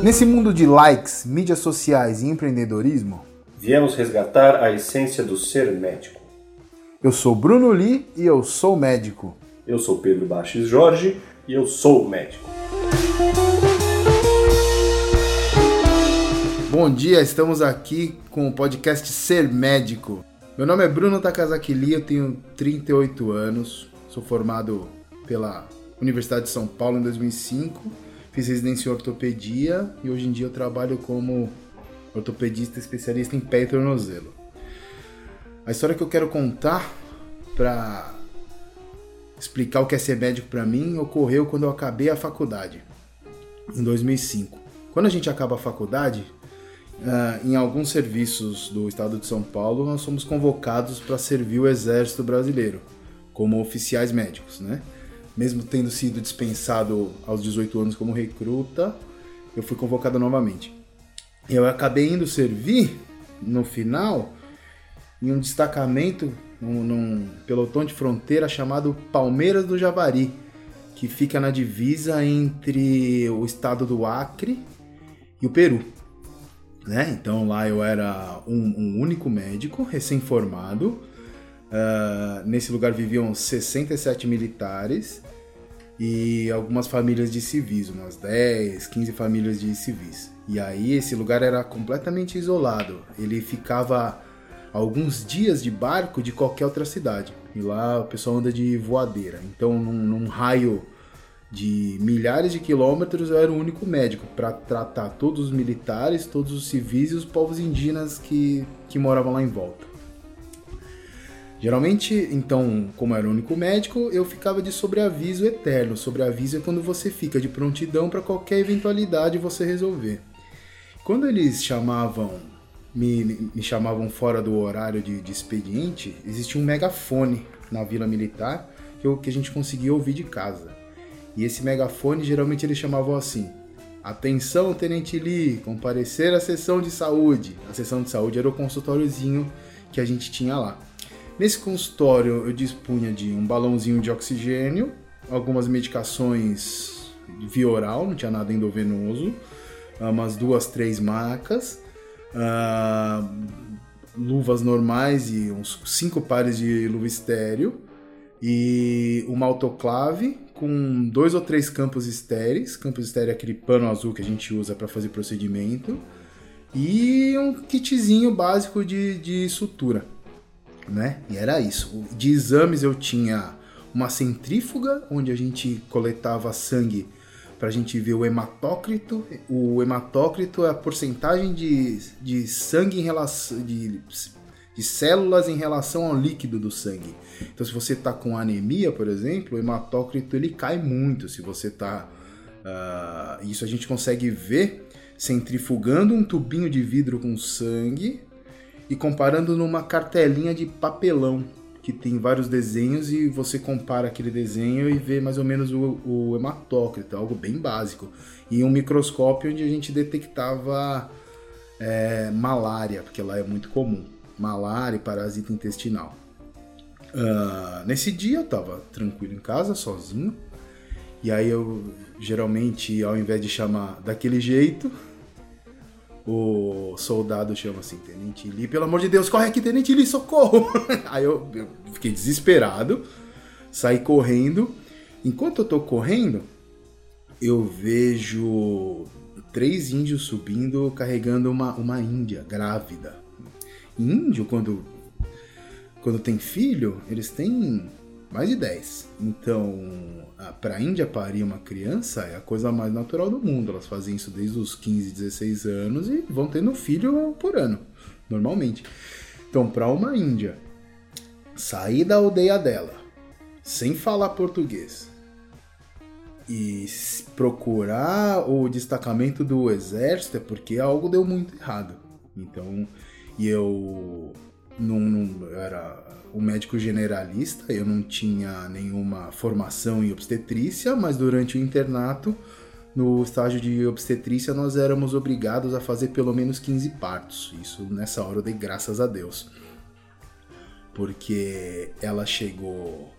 Nesse mundo de likes, mídias sociais e empreendedorismo, viemos resgatar a essência do ser médico. Eu sou Bruno Li e eu sou médico. Eu sou Pedro Baches Jorge e eu sou médico. Bom dia, estamos aqui com o podcast Ser Médico. Meu nome é Bruno Takazaki Li, eu tenho 38 anos, sou formado pela Universidade de São Paulo em 2005 Fiz residência em ortopedia e hoje em dia eu trabalho como ortopedista especialista em pé e tornozelo. A história que eu quero contar para explicar o que é ser médico para mim ocorreu quando eu acabei a faculdade, em 2005. Quando a gente acaba a faculdade, uh, em alguns serviços do estado de São Paulo, nós somos convocados para servir o exército brasileiro, como oficiais médicos, né? Mesmo tendo sido dispensado aos 18 anos como recruta, eu fui convocado novamente. Eu acabei indo servir no final em um destacamento num, num pelotão de fronteira chamado Palmeiras do Javari, que fica na divisa entre o estado do Acre e o Peru. Né? Então lá eu era um, um único médico recém-formado Uh, nesse lugar viviam 67 militares e algumas famílias de civis, umas 10, 15 famílias de civis. E aí esse lugar era completamente isolado. Ele ficava alguns dias de barco de qualquer outra cidade. E lá o pessoal anda de voadeira. Então, num, num raio de milhares de quilômetros, eu era o único médico para tratar todos os militares, todos os civis e os povos indígenas que, que moravam lá em volta. Geralmente, então, como era o único médico, eu ficava de sobreaviso eterno. Sobreaviso é quando você fica de prontidão para qualquer eventualidade você resolver. Quando eles chamavam, me, me chamavam fora do horário de, de, expediente, existia um megafone na vila militar que, eu, que a gente conseguia ouvir de casa. E esse megafone geralmente eles chamavam assim: Atenção, Tenente Lee, comparecer à sessão de saúde. A sessão de saúde era o consultóriozinho que a gente tinha lá. Nesse consultório eu dispunha de um balãozinho de oxigênio, algumas medicações via oral, não tinha nada endovenoso, umas duas, três macas, uh, luvas normais e uns cinco pares de luva estéreo e uma autoclave com dois ou três campos estéreis, campos estéreo é aquele pano azul que a gente usa para fazer procedimento, e um kitzinho básico de, de sutura né? E era isso. De exames eu tinha uma centrífuga onde a gente coletava sangue para a gente ver o hematócrito. O hematócrito é a porcentagem de, de sangue em relação de, de células em relação ao líquido do sangue. Então, se você está com anemia, por exemplo, o hematócrito ele cai muito. Se você está uh, isso a gente consegue ver centrifugando um tubinho de vidro com sangue e comparando numa cartelinha de papelão que tem vários desenhos e você compara aquele desenho e vê mais ou menos o, o hematócrito, algo bem básico. E um microscópio onde a gente detectava é, malária, porque lá é muito comum. Malária e parasita intestinal. Uh, nesse dia eu estava tranquilo em casa, sozinho. E aí eu geralmente, ao invés de chamar daquele jeito, o soldado chama assim, Tenente Lee, pelo amor de Deus, corre aqui, Tenente Lee, socorro! Aí eu, eu, fiquei desesperado, saí correndo. Enquanto eu tô correndo, eu vejo três índios subindo carregando uma, uma índia grávida. Índio, quando, quando tem filho, eles têm mais de 10. Então, para a Índia parir uma criança é a coisa mais natural do mundo. Elas fazem isso desde os 15, 16 anos e vão tendo um filho por ano, normalmente. Então, para uma Índia sair da aldeia dela sem falar português e procurar o destacamento do exército é porque algo deu muito errado. Então, e eu não, não era um médico generalista, eu não tinha nenhuma formação em obstetrícia, mas durante o internato, no estágio de obstetrícia, nós éramos obrigados a fazer pelo menos 15 partos. Isso nessa hora eu dei graças a Deus. Porque ela chegou.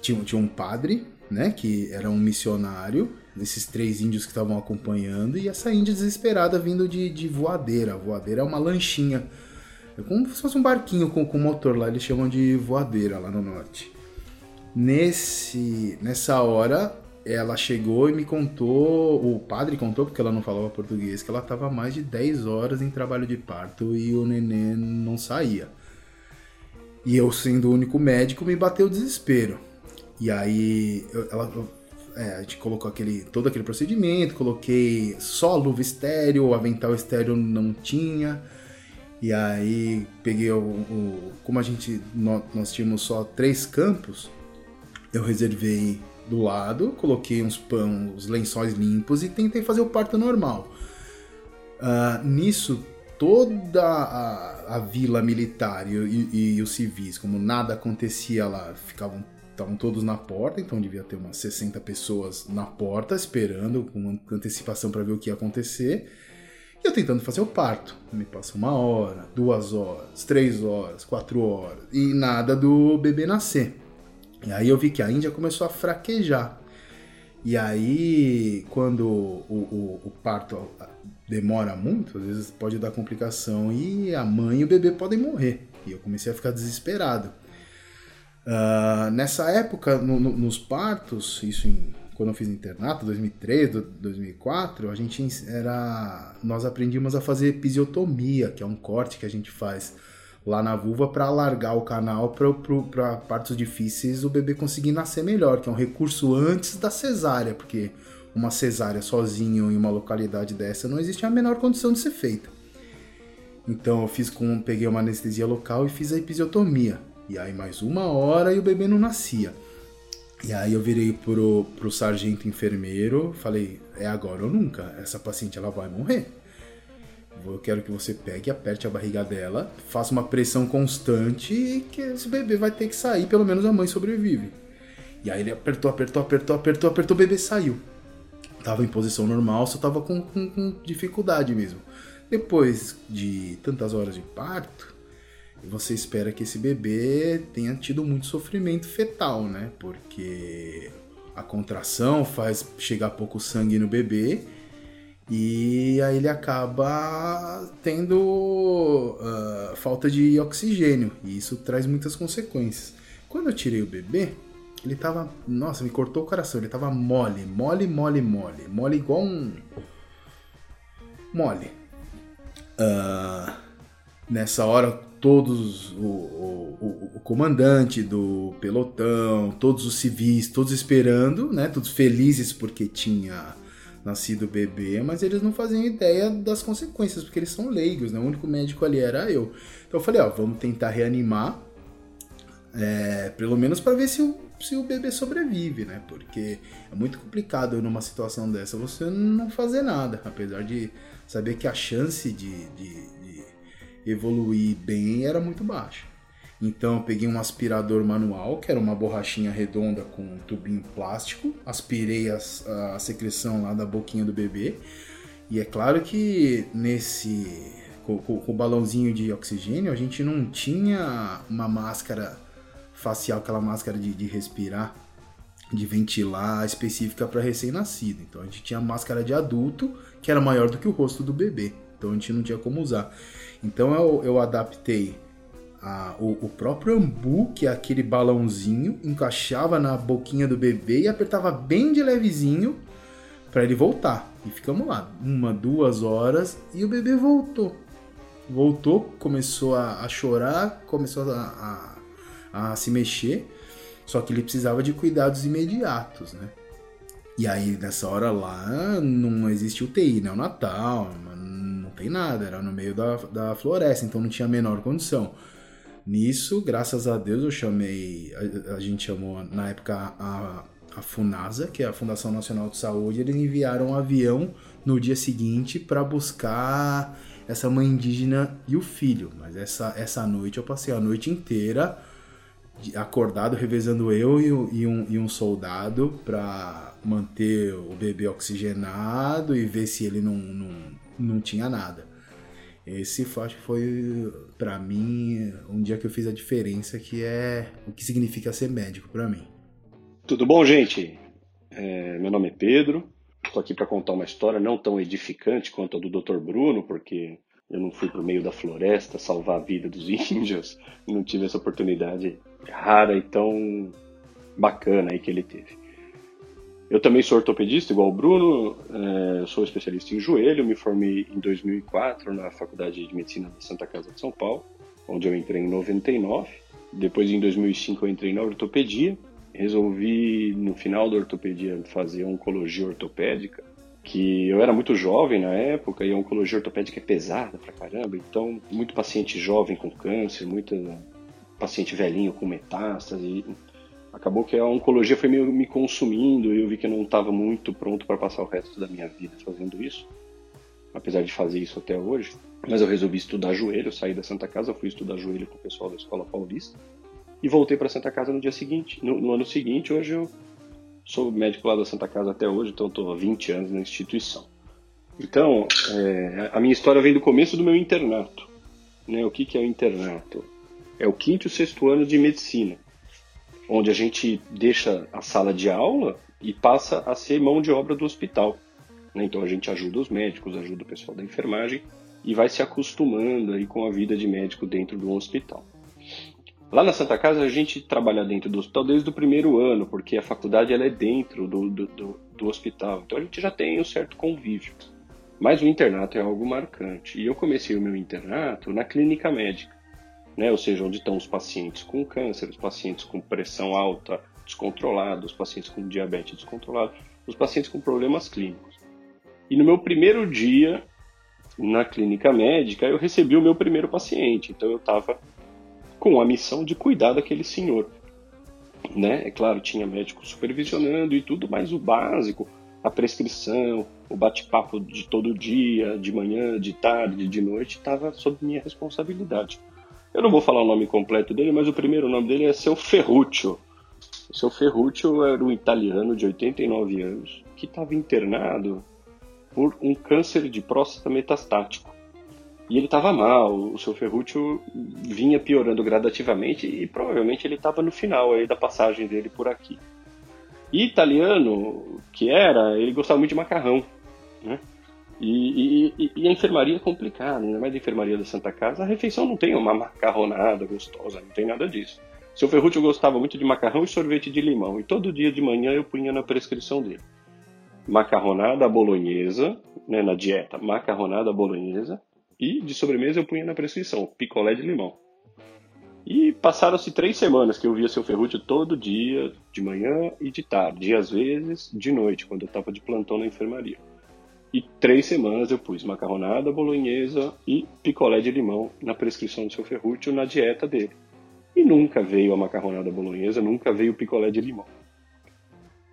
Tinha, tinha um padre, né, que era um missionário, desses três índios que estavam acompanhando, e essa índia desesperada vindo de, de voadeira. Voadeira é uma lanchinha, é como se fosse um barquinho com, com motor lá, eles chamam de voadeira lá no norte. Nesse, nessa hora, ela chegou e me contou, o padre contou, porque ela não falava português, que ela estava mais de 10 horas em trabalho de parto e o neném não saía. E eu, sendo o único médico, me bateu o desespero. E aí ela, é, a gente colocou aquele, todo aquele procedimento, coloquei só luva estéreo, o avental estéreo não tinha. E aí peguei o, o como a gente nós, nós tínhamos só três campos, eu reservei do lado, coloquei uns pães, lençóis limpos e tentei fazer o parto normal. Uh, nisso, toda a, a vila militar e, e, e, os civis, como nada acontecia lá, ficavam estavam todos na porta, então devia ter umas 60 pessoas na porta esperando com antecipação para ver o que ia acontecer. Eu tentando fazer o parto. Me passa uma hora, duas horas, três horas, quatro horas e nada do bebê nascer. E aí eu vi que a Índia começou a fraquejar. E aí, quando o, o, o, parto demora muito, às vezes pode dar complicação e a mãe e o bebê podem morrer. E eu comecei a ficar desesperado. Uh, nessa época, no, no, nos partos, isso em, quando eu fiz internato, 2003, 2004, a gente era, nós aprendíamos a fazer episiotomia, que é um corte que a gente faz lá na vulva para alargar o canal para partos difíceis o bebê conseguir nascer melhor, que é um recurso antes da cesárea, porque uma cesárea sozinho em uma localidade dessa não existe a menor condição de ser feita. Então eu fiz com, peguei uma anestesia local e fiz a episiotomia. E aí mais uma hora e o bebê não nascia. E aí eu virei pro, pro sargento enfermeiro, falei, é agora ou nunca, essa paciente ela vai morrer. Eu quero que você pegue, aperte a barriga dela, faça uma pressão constante e que esse bebê vai ter que sair, pelo menos a mãe sobrevive. E aí ele apertou, apertou, apertou, apertou, apertou, o bebê saiu. Tava em posição normal, só tava com, com, com dificuldade mesmo. Depois de tantas horas de parto, você espera que esse bebê tenha tido muito sofrimento fetal, né? Porque a contração faz chegar pouco sangue no bebê e aí ele acaba tendo uh, falta de oxigênio e isso traz muitas consequências. Quando eu tirei o bebê, ele tava, nossa, me cortou o coração, ele tava mole, mole, mole, mole, mole igual um mole. Uh, nessa hora, todos o, o, o, comandante do pelotão, todos os civis, todos esperando, né, todos felizes porque tinha nascido bebê, mas eles não faziam ideia das consequências, porque eles são leigos, né? O único médico ali era eu. Então eu falei, ó, vamos tentar reanimar, é, pelo menos para ver se o, se o bebê sobrevive, né? Porque é muito complicado numa situação dessa você não fazer nada, apesar de saber que a chance de, de, de evoluir bem era muito baixa. Então eu peguei um aspirador manual, que era uma borrachinha redonda com um tubinho plástico, aspirei a, a secreção lá da boquinha do bebê. E é claro que nesse com, com, com, o balãozinho de oxigênio a gente não tinha uma máscara facial, aquela máscara de, de respirar, de ventilar específica para recém-nascido. Então a gente tinha máscara de adulto que era maior do que o rosto do bebê. Então a gente não tinha como usar. Então eu, eu adaptei a, o, o, próprio ambu, que é aquele balãozinho, encaixava na boquinha do bebê e apertava bem de levezinho para ele voltar. E ficamos lá, uma, duas horas, e o bebê voltou. Voltou, começou a, a chorar, começou a, a, se mexer, só que ele precisava de cuidados imediatos, né? E aí, nessa hora lá, não existe UTI, né? O Natal, tem nada, era no meio da, da floresta, então não tinha a menor condição. Nisso, graças a Deus, eu chamei, a, a gente chamou na época a, a FUNASA, que é a Fundação Nacional de Saúde, eles enviaram um avião no dia seguinte para buscar essa mãe indígena e o filho. Mas essa, essa noite eu passei a noite inteira acordado, revezando eu e, e, um, e um soldado para manter o bebê oxigenado e ver se ele não, não, não tinha nada. Esse acho que foi para mim um dia que eu fiz a diferença que é o que significa ser médico para mim. Tudo bom, gente? É, meu nome é Pedro. Estou aqui para contar uma história não tão edificante quanto a do Dr. Bruno, porque eu não fui para o meio da floresta salvar a vida dos índios, não tive essa oportunidade rara e tão bacana aí que ele teve. Eu também sou ortopedista, igual o Bruno, é, sou especialista em joelho, me formei em 2004 na Faculdade de Medicina da Santa Casa de São Paulo, onde eu entrei em 99. Depois, em 2005, eu entrei na ortopedia. Resolvi, no final da ortopedia, fazer oncologia ortopédica, que eu era muito jovem na época e a oncologia ortopédica é pesada pra caramba, então muito paciente jovem com câncer, muito paciente velhinho com metástase, acabou que a oncologia foi meio me consumindo e eu vi que eu não estava muito pronto para passar o resto da minha vida fazendo isso, apesar de fazer isso até hoje. Mas eu resolvi estudar joelho, saí da Santa Casa, fui estudar joelho com o pessoal da Escola Paulista e voltei para Santa Casa no dia seguinte. No, no, ano seguinte, hoje eu sou médico lá da Santa Casa até hoje, então estou há 20 anos na instituição. Então, é, a minha história vem do começo do meu internato. Né? O que, que é o internato? É o quinto e o sexto ano de medicina onde a gente deixa a sala de aula e passa a ser mão de obra do hospital. Né? Então a gente ajuda os médicos, ajuda o pessoal da enfermagem e vai se acostumando aí com a vida de médico dentro do hospital. Lá na Santa Casa a gente trabalha dentro do hospital desde o primeiro ano, porque a faculdade ela é dentro do, do, do, do hospital, então a gente já tem um certo convívio. Mas o internato é algo marcante. E eu comecei o meu internato na clínica médica né? ou seja, onde estão os pacientes com câncer, os pacientes com pressão alta descontrolada, os pacientes com diabetes descontrolado, os pacientes com problemas clínicos. E no meu primeiro dia na clínica médica, eu recebi o meu primeiro paciente, então eu estava com a missão de cuidar daquele senhor. Né? É claro, tinha médico supervisionando e tudo, mas o básico, a prescrição, o bate-papo de todo dia, de manhã, de tarde, de noite, estava sob minha responsabilidade. Eu não vou falar o nome completo dele, mas o primeiro nome dele é seu Ferruccio. O seu Ferruccio era um italiano de 89 anos que estava internado por um câncer de próstata metastático. E ele estava mal, o seu Ferruccio vinha piorando gradativamente e provavelmente ele estava no final aí da passagem dele por aqui. E italiano que era, ele gostava muito de macarrão, né? E, e, e, a enfermaria é complicada, ainda mais a enfermaria da Santa Casa, a refeição não tem uma macarronada gostosa, não tem nada disso. Seu Ferruccio gostava muito de macarrão e sorvete de limão, e todo dia de manhã eu punha na prescrição dele. Macarronada bolonhesa, né, na dieta, macarronada bolonhesa, e de sobremesa eu punha na prescrição, picolé de limão. E passaram-se três semanas que eu via seu Ferruccio todo dia, de manhã e de tarde, e às vezes de noite, quando eu estava de plantão na enfermaria. E três semanas eu pus macarronada, bolonhesa e picolé de limão na prescrição do seu Ferrúcio na dieta dele. E nunca veio a macarronada bolonhesa, nunca veio o picolé de limão.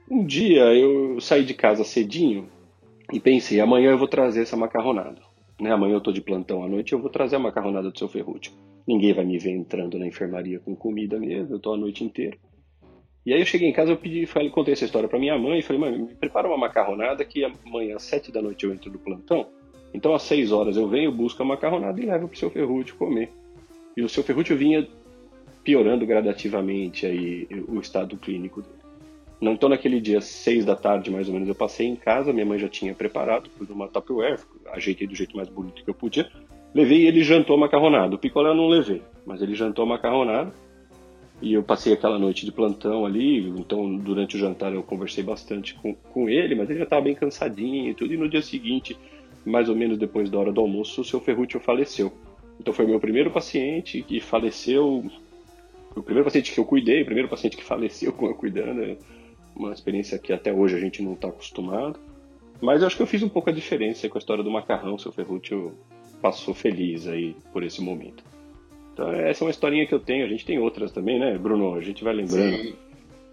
Um dia eu saí de casa cedinho e pensei, amanhã eu vou trazer essa macarronada. Né? Amanhã eu estou de plantão à noite, eu vou trazer a macarronada do seu Ferrúcio. Ninguém vai me ver entrando na enfermaria com comida mesmo, eu estou a noite inteira. E aí eu cheguei em casa, eu pedi, falei, contei essa história para minha mãe e falei, mãe, me prepara uma macarronada que amanhã às sete da noite eu entro no plantão. Então às seis horas eu venho, busco a macarronada e levo pro seu Ferrúcio comer. E o seu Ferrúcio vinha piorando gradativamente aí o estado clínico dele. Então naquele dia, seis da tarde mais ou menos, eu passei em casa, minha mãe já tinha preparado, pus uma Tupperware, ajeitei do jeito mais bonito que eu podia. Levei e ele jantou a macarronada. O picolé eu não levei, mas ele jantou a macarronada. E eu passei aquela noite de plantão ali, então durante o jantar eu conversei bastante com, com ele, mas ele já estava bem cansadinho e tudo. E no dia seguinte, mais ou menos depois da hora do almoço, o seu Ferruccio faleceu. Então foi meu primeiro paciente que faleceu, o primeiro paciente que eu cuidei, o primeiro paciente que faleceu com eu cuidando. É uma experiência que até hoje a gente não está acostumado. Mas eu acho que eu fiz um pouco a diferença com a história do macarrão. Seu Ferruccio passou feliz aí por esse momento. Então, essa é uma historinha que eu tenho. A gente tem outras também, né, Bruno? A gente vai lembrando Sim.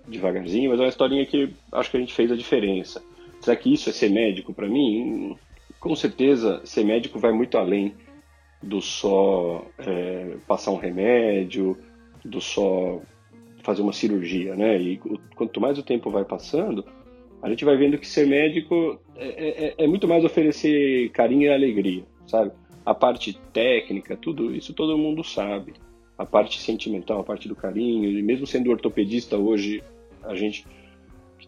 devagarzinho, mas é uma historinha que acho que a gente fez a diferença. Será que isso é ser médico para mim? Com certeza, ser médico vai muito além do só é, passar um remédio, do só fazer uma cirurgia, né? E quanto mais o tempo vai passando, a gente vai vendo que ser médico é, é, é muito mais oferecer carinho e alegria, sabe? A parte técnica, tudo isso todo mundo sabe. A parte sentimental, a parte do carinho, e mesmo sendo ortopedista hoje, a gente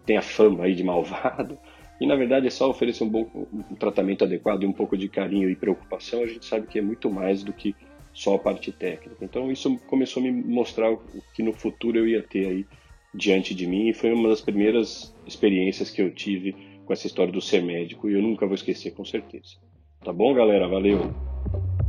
tem a fama aí de malvado, e na verdade é só oferecer um bom um tratamento adequado e um pouco de carinho e preocupação, a gente sabe que é muito mais do que só a parte técnica. Então isso começou a me mostrar o que no futuro eu ia ter aí diante de mim e foi uma das primeiras experiências que eu tive com essa história do ser médico e eu nunca vou esquecer com certeza. Tá bom, galera? Valeu! Thank you.